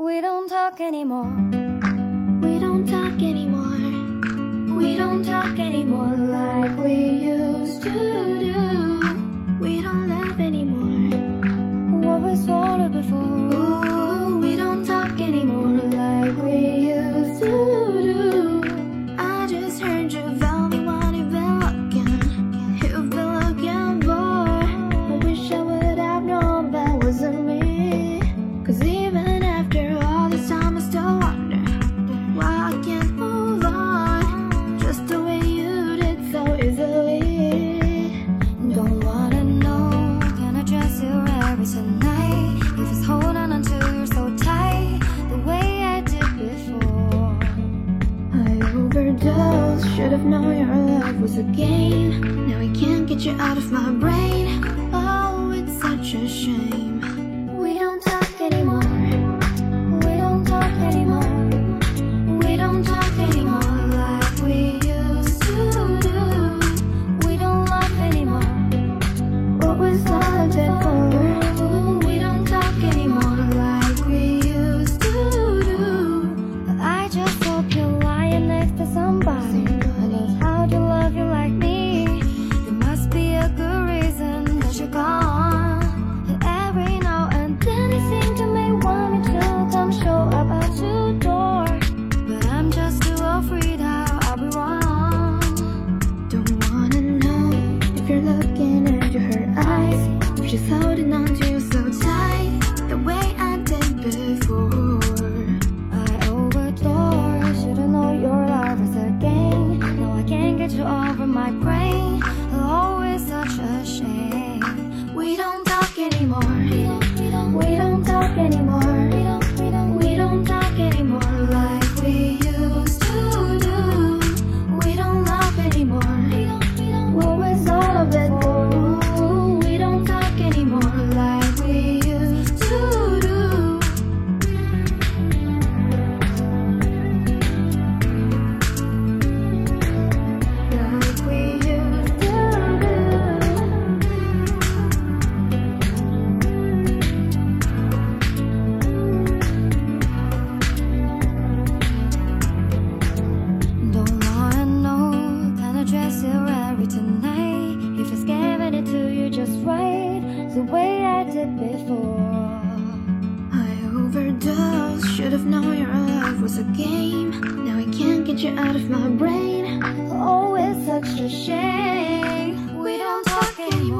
We don't talk anymore. We don't talk anymore. We don't talk anymore. was a game. Now I can't get you out of my brain. Oh, it's such a shame. She's holding on to you so tight. the way I did before. I overdosed, should have known your love was a game. Now I can't get you out of my brain. Oh, it's such a shame. We don't talk anymore.